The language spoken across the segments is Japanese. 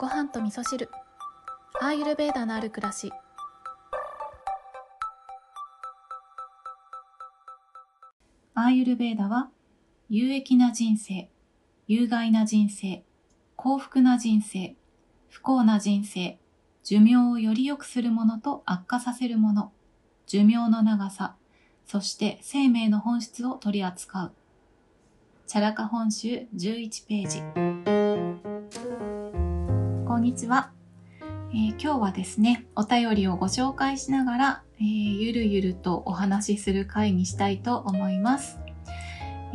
ご飯と味噌汁アーユルベーダのある暮らしアーユルベーダは有益な人生、有害な人生、幸福な人生、不幸な人生、寿命をより良くするものと悪化させるもの、寿命の長さ、そして生命の本質を取り扱う。チャラカ本集11ページ。こんにちは、えー今日はですね、お便りをご紹介しながら、えーゆるゆるとお話しする回にしたいと思います。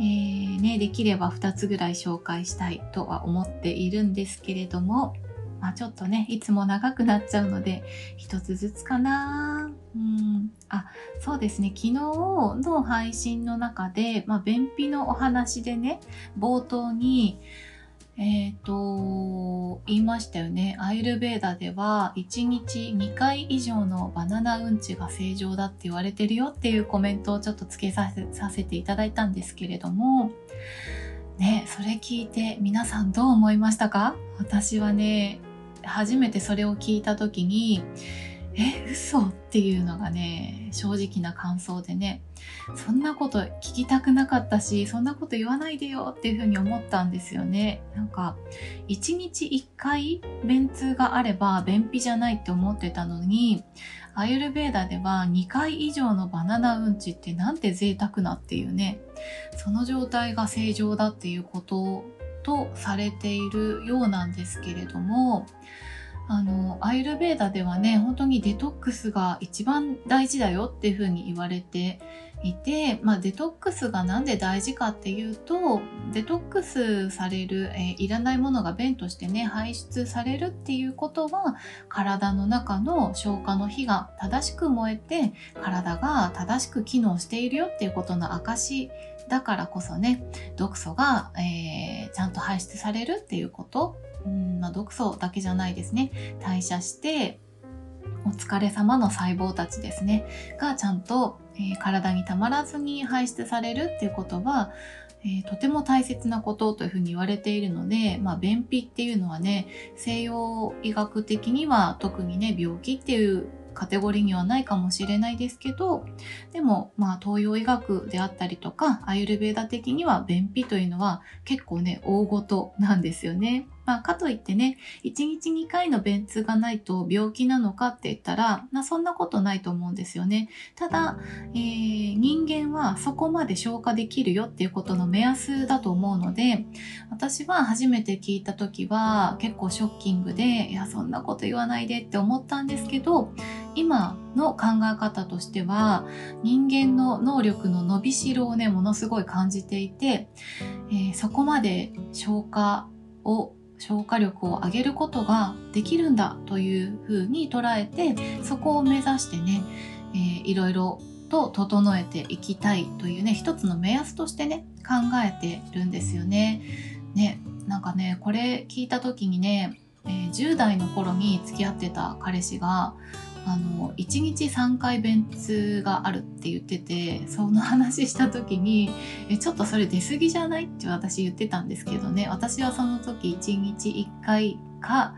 えーね、できれば2つぐらい紹介したいとは思っているんですけれども、まあ、ちょっとね、いつも長くなっちゃうので、一つずつかなうん。あ、そうですね。昨日の配信の中で、まあ、便秘のお話でね、冒頭に、えっ、と、言いましたよね。アイルベーダでは、1日2回以上のバナナうんちが正常だって言われてるよっていうコメントをちょっとつけさせさせていただいたんですけれども、ね、それ聞いて皆さんどう思いましたか？私はね、初めてそれを聞いた時に、え、嘘っていうのがね、正直な感想でね、そんなこと聞きたくなかったし、そんなこと言わないでよっていうふうに思ったんですよね。なんか、1日1回便通があれば便秘じゃないって思ってたのに、アユルベーダでは2回以上のバナナうんちってなんて贅沢なっていうね、その状態が正常だっていうこととされているようなんですけれども、あの、アイルベーダではね、本当にデトックスが一番大事だよっていうふうに言われていて、まあデトックスがなんで大事かっていうと、デトックスされる、えーいらないものが便としてね、排出されるっていうことは、体の中の消化の火が正しく燃えて、体が正しく機能しているよっていうことの証だからこそね、毒素が、えーちゃんと排出されるっていうこと、うんまあ、毒素だけじゃないですね。代謝して、お疲れ様の細胞たちですね、がちゃんと、えー体にたまらずに排出されるっていうことは、えーとても大切なことというふうに言われているので、まあ、便秘っていうのはね、西洋医学的には特にね、病気っていうカテゴリーにはないかもしれないですけど、でも、まあ、東洋医学であったりとか、アユルベーダ的には便秘というのは結構ね、大ごとなんですよね。まあ、かといってね、1日2回の便通がないと病気なのかって言ったら、まあ、そんなことないと思うんですよね。ただ、えー人間はそこまで消化できるよっていうことの目安だと思うので、私は初めて聞いた時は結構ショッキングで、いや、そんなこと言わないでって思ったんですけど、今の考え方としては、人間の能力の伸びしろをね、ものすごい感じていて、えーそこまで消化を消化力を上げることができるんだというふうに捉えてそこを目指してね、えーいろいろと整えていきたいというね一つの目安としてね考えてるんですよね。ねなんかねこれ聞いた時にね、えー10代の頃に付き合ってた彼氏があの1日3回便通があるって言っててその話した時にえちょっとそれ出過ぎじゃないって私言ってたんですけどね。私はその時1日1回か、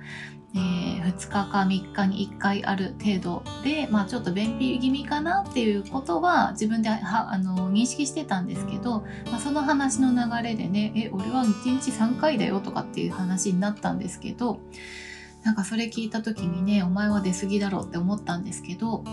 えー2日か3日に1回ある程度で、まあ、ちょっと便秘気味かなっていうことは自分ではあの認識してたんですけど、まあ、その話の流れでねえ俺は1日3回だよとかっていう話になったんですけどなんかそれ聞いた時にねお前は出過ぎだろうって思ったんですけど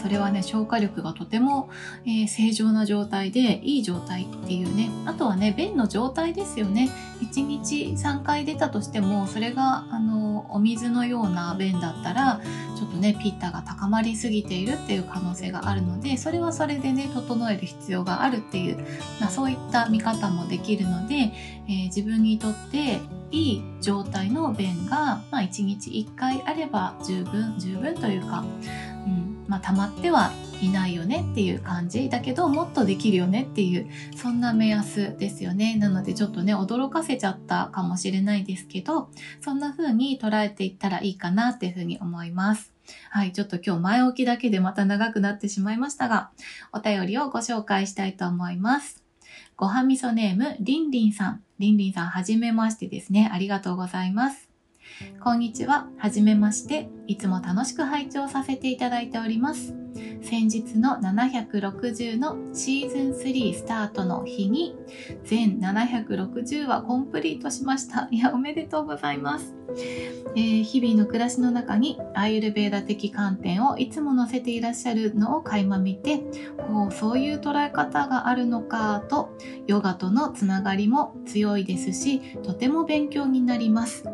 それはね消化力がとても、えー正常な状態でいい状態っていうね。あとはね便の状態ですよね。1日3回出たとしてもそれがあのお水のような便だったらちょっとねピッタが高まりすぎているっていう可能性があるのでそれはそれでね整える必要があるっていう、まあ、そういった見方もできるので、えー自分にとっていい状態の便が、まあ、1日1回あれば十分十分というか、まあ、溜まってはいないよねっていう感じだけどもっとできるよねっていうそんな目安ですよねなのでちょっとね驚かせちゃったかもしれないですけどそんな風に捉えていったらいいかなっていう風に思いますはい、ちょっと今日前置きだけでまた長くなってしまいましたが、お便りをご紹介したいと思います。ごはみそネーム、りんりんさん。りんりんさん、はじめましてですね。ありがとうございます。こんにちは。はじめまして。いつも楽しく拝聴させていただいております。先日の760のシーズン3スタートの日に全760話コンプリートしました。いや、おめでとうございます。えー、日々の暮らしの中にアイルベーダ的観点をいつも載せていらっしゃるのを垣間見て、おそういう捉え方があるのかと、ヨガとのつながりも強いですし、とても勉強になります。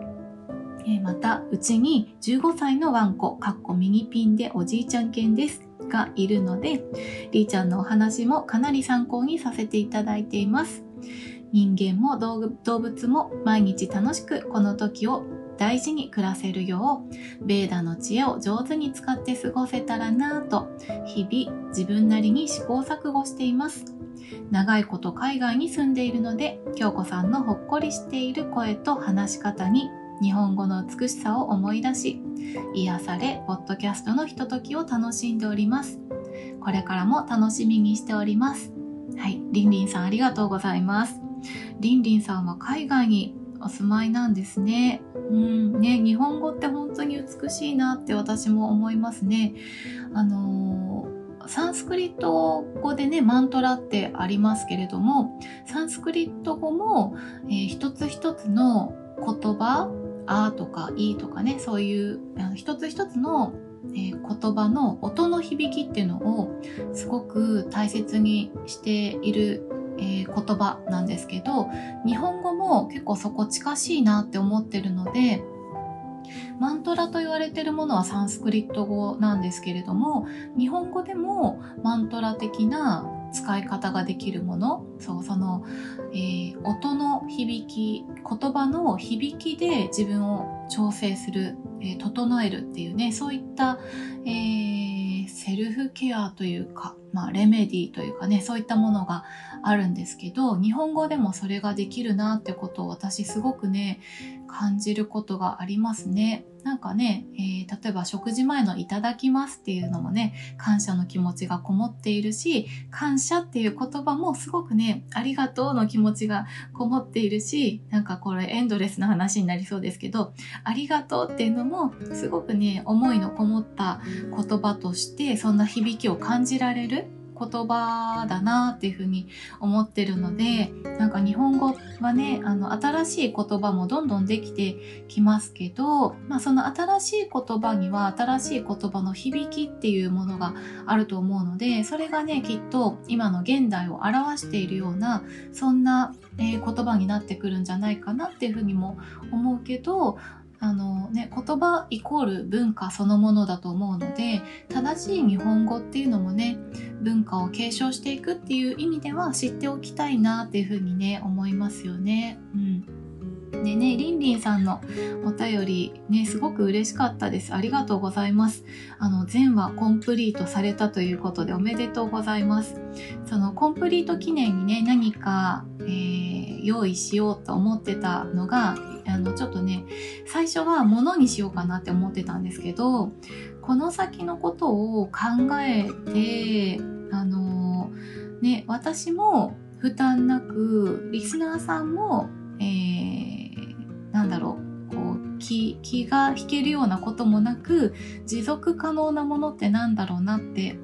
えまた、うちに15歳のワンコ、かっこミニピンでおじいちゃん犬です。がいるので、りーちゃんのお話もかなり参考にさせていただいています。人間も動物も毎日楽しくこの時を大事に暮らせるよう、ベーダの知恵を上手に使って過ごせたらなぁと、日々自分なりに試行錯誤しています。長いこと海外に住んでいるので、京子さんのほっこりしている声と話し方に日本語の美しさを思い出し、癒され、ポッドキャストのひとときを楽しんでおります。これからも楽しみにしております。はい、りんりんさんありがとうございます。りんりんさんは海外にお住まいなんですね。うんね、日本語って本当に美しいなって私も思いますね。あのー、サンスクリット語でね、マントラってありますけれども、サンスクリット語も、えー、一つ一つの言葉あとかいとかね、そういうあの一つ一つの、え、言葉の音の響きっていうのをすごく大切にしている、え、言葉なんですけど、日本語も結構そこ近しいなって思ってるので、マントラと言われてるものはサンスクリット語なんですけれども、日本語でもマントラ的な使い方ができるものそうその、えー、音の響き言葉の響きで自分を調整する、えー、整えるっていうねそういった、えー、セルフケアというか、まあ、レメディというかねそういったものがあるんですけど日本語でもそれができるなってことを私すごくね感じることがありますね。なんかね、えー、例えば食事前のいただきますっていうのもね、感謝の気持ちがこもっているし、感謝っていう言葉もすごくね、ありがとうの気持ちがこもっているし、なんかこれエンドレスな話になりそうですけど、ありがとうっていうのもすごくね、思いのこもった言葉として、そんな響きを感じられる言葉だなっていうふうに思ってるのでなんか日本語はねあの新しい言葉もどんどんできてきますけど、まあ、その新しい言葉には新しい言葉の響きっていうものがあると思うのでそれがねきっと今の現代を表しているようなそんな、えー、言葉になってくるんじゃないかなっていうふうにも思うけどあのね、言葉イコール文化そのものだと思うので、正しい日本語っていうのもね、文化を継承していくっていう意味では知っておきたいなっていうふうにね、思いますよね。うん。でね、りんりんさんのお便りね、すごく嬉しかったです。ありがとうございます。あの、全話コンプリートされたということでおめでとうございます。そのコンプリート記念にね、何か、えー、用意しようと思ってたのが、あの、ちょっとね、最初は物にしようかなって思ってたんですけど、この先のことを考えて、あの、ね、私も負担なく、リスナーさんも、えー、だろう、こう、気、気が引けるようなこともなく、持続可能なものってなんだろうなって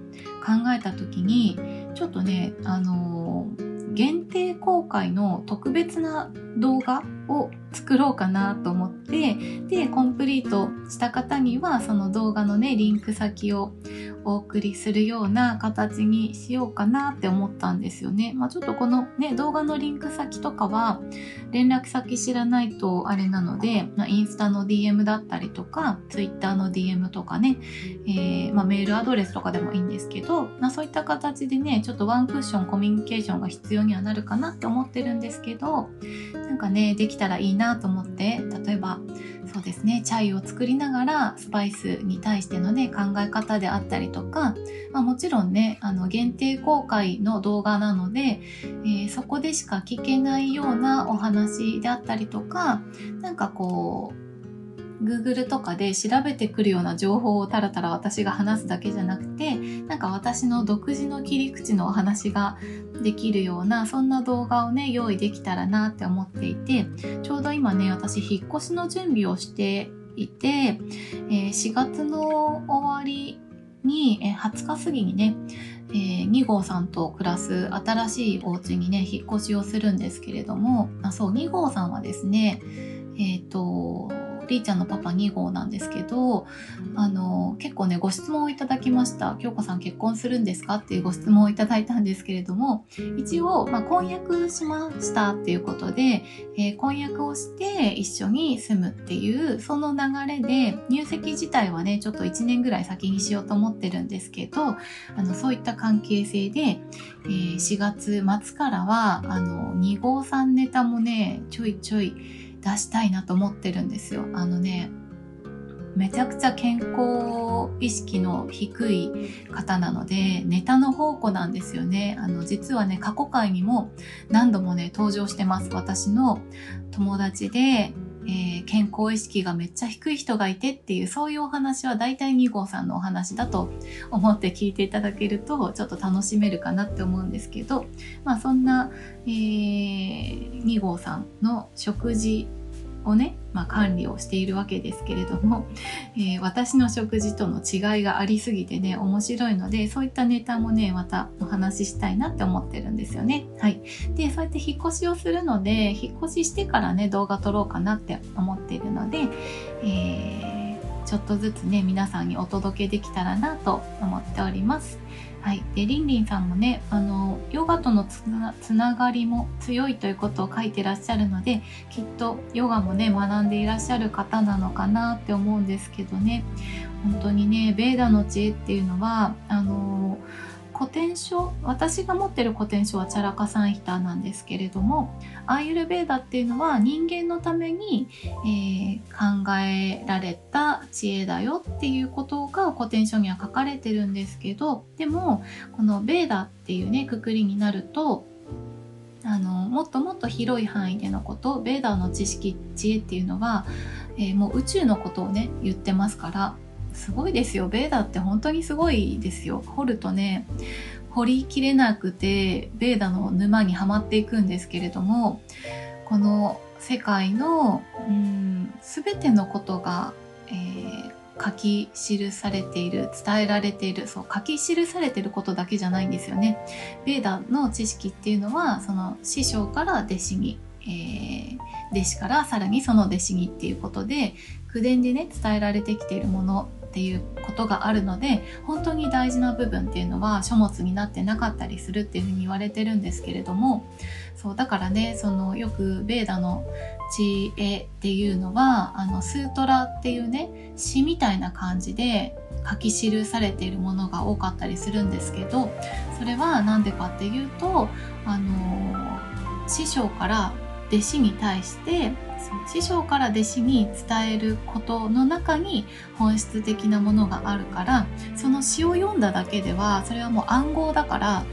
考えた時に、ちょっとね、あの限定公開の特別な動画を作ろうかなと思ってでコンプリートした方にはその動画のねリンク先をお送りするような形にしようかなって思ったんですよね。まあ、ちょっとこのね、動画のリンク先とかは連絡先知らないとあれなので、まあ、インスタの DM だったりとか、Twitter の DM とかね、えー、まあ、メールアドレスとかでもいいんですけど、まあ、そういった形でね、ちょっとワンクッションコミュニケーションが必要にはなるかなって思ってるんですけど、なんかね、できたらいいなと思って、例えば、そうですね、チャイを作りながらスパイスに対してのね、考え方であったりとか、まあ、もちろんね、あの、限定公開の動画なので、えー、そこでしか聞けないようなお話であったりとか、なんかこう、Google とかで調べてくるような情報をたらたら私が話すだけじゃなくてなんか私の独自の切り口のお話ができるようなそんな動画をね用意できたらなって思っていてちょうど今ね私引っ越しの準備をしていて、えー、4月の終わりに、えー、20日過ぎにね、えー、2号さんと暮らす新しいお家にね引っ越しをするんですけれどもあそう2号さんはですねえっ、とりーちゃんのパパ2号なんですけど、あの、結構ね、ご質問をいただきました。京子さん結婚するんですかっていうご質問をいただいたんですけれども、一応、まあ、婚約しましたっていうことで、えー、婚約をして一緒に住むっていう、その流れで、入籍自体はね、ちょっと1年ぐらい先にしようと思ってるんですけど、あの、そういった関係性で、えー、4月末からは、あの、2号さんネタもね、ちょいちょい、出したいなと思ってるんですよ。あのね、めちゃくちゃ健康意識の低い方なので、ネタの宝庫なんですよね。あの、実はね、過去回にも何度もね、登場してます。私の友達で、えー、健康意識がめっちゃ低い人がいてっていうそういうお話は大体2号さんのお話だと思って聞いていただけるとちょっと楽しめるかなって思うんですけどまあそんな、えー、2号さんの食事をね、まあ、管理をしているわけですけれども、えー、私の食事との違いがありすぎてね面白いのでそういったネタもねまたお話ししたいなって思ってるんですよね。はい、でそうやって引っ越しをするので引っ越ししてからね動画撮ろうかなって思っているので、えー、ちょっとずつね皆さんにお届けできたらなと思っております。はい、でリンリンさんもねあのヨガとのつなつながりも強いということを書いてらっしゃるのできっとヨガもね学んでいらっしゃる方なのかなって思うんですけどね。本当にねベーダの知恵っていうのはあの古典書私が持ってる古典書はチャラカサンヒタなんですけれどもアーユルベーダっていうのは人間のために、えー、考えられた知恵だよっていうことが古典書には書かれてるんですけどでもこのベーダっていうねくくりになるとあのもっともっと広い範囲でのことベーダの知識知恵っていうのは、えー、もう宇宙のことをね言ってますからすごいですよ。ベーダって本当にすごいですよ。掘るとね掘りきれなくてベーダの沼にはまっていくんですけれどもこの世界のうん全てのことが、えー、書き記されている伝えられているそう書き記されていることだけじゃないんですよね。ベーダの知識っていうのはその師匠から弟子に、えー、弟子からさらにその弟子にっていうことで口伝でね伝えられてきているもの。っていうことがあるので本当に大事な部分っていうのは書物になってなかったりするっていうふうに言われてるんですけれどもそうだからねそのよくベーダの知恵っていうのはあのスートラっていうね詩みたいな感じで書き記されているものが多かったりするんですけどそれは何でかっていうとあの師匠から弟子に対して師匠から弟子に伝えることの中に本質的なものがあるからその詩を読んだだけではそれはもう暗号だから、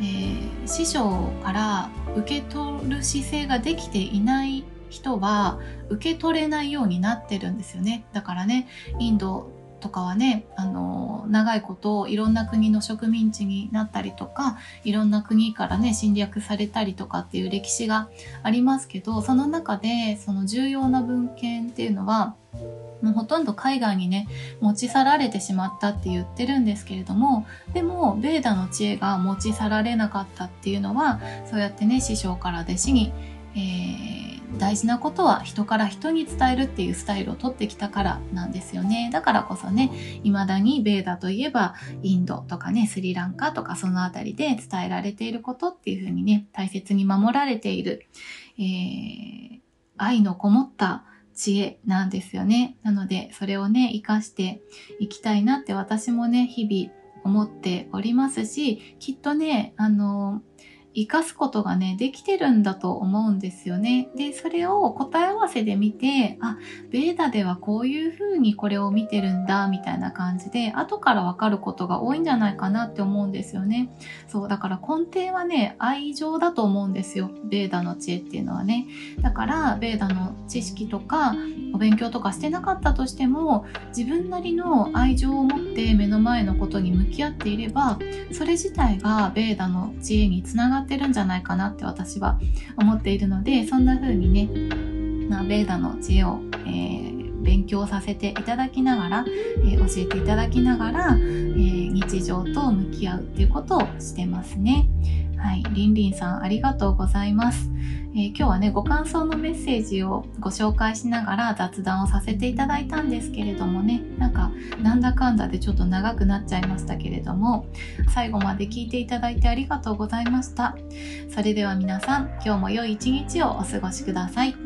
えー、師匠から受け取る姿勢ができていない人は受け取れないようになってるんですよね。だからねインドとかはねあの長いこといろんな国の植民地になったりとかいろんな国からね侵略されたりとかっていう歴史がありますけどその中でその重要な文献っていうのはもうほとんど海外にね持ち去られてしまったって言ってるんですけれどもでもベーダの知恵が持ち去られなかったっていうのはそうやってね師匠から弟子に、えー大事なことは人から人に伝えるっていうスタイルをとってきたからなんですよね。だからこそね、未だにベーダといえばインドとかね、スリランカとかそのあたりで伝えられていることっていうふうにね、大切に守られている、えー、愛のこもった知恵なんですよね。なので、それをね、活かしていきたいなって私もね、日々思っておりますし、きっとね、あの、活かすことがね、できてるんだと思うんですよね。で、それを答え合わせで見て、あ、ベーダではこういう風にこれを見てるんだ、みたいな感じで、後からわかることが多いんじゃないかなって思うんですよね。そう、だから根底はね、愛情だと思うんですよ。ベーダの知恵っていうのはね。だから、ベーダの知識とか、お勉強とかしてなかったとしても、自分なりの愛情を持って目の前のことに向き合っていれば、それ自体がベーダの知恵につながってってるんじゃないかなって私は思っているのでそんな風にね、まあ、ベーダの知恵を、えー、勉強させていただきながら、えー、教えていただきながら、えー、日常と向き合うっていうことをしてますね。はい、りんりんさんありがとうございます。えー、今日はね、ご感想のメッセージをご紹介しながら雑談をさせていただいたんですけれどもね、なんか、なんだかんだでちょっと長くなっちゃいましたけれども、最後まで聞いていただいてありがとうございました。それでは皆さん、今日も良い一日をお過ごしください。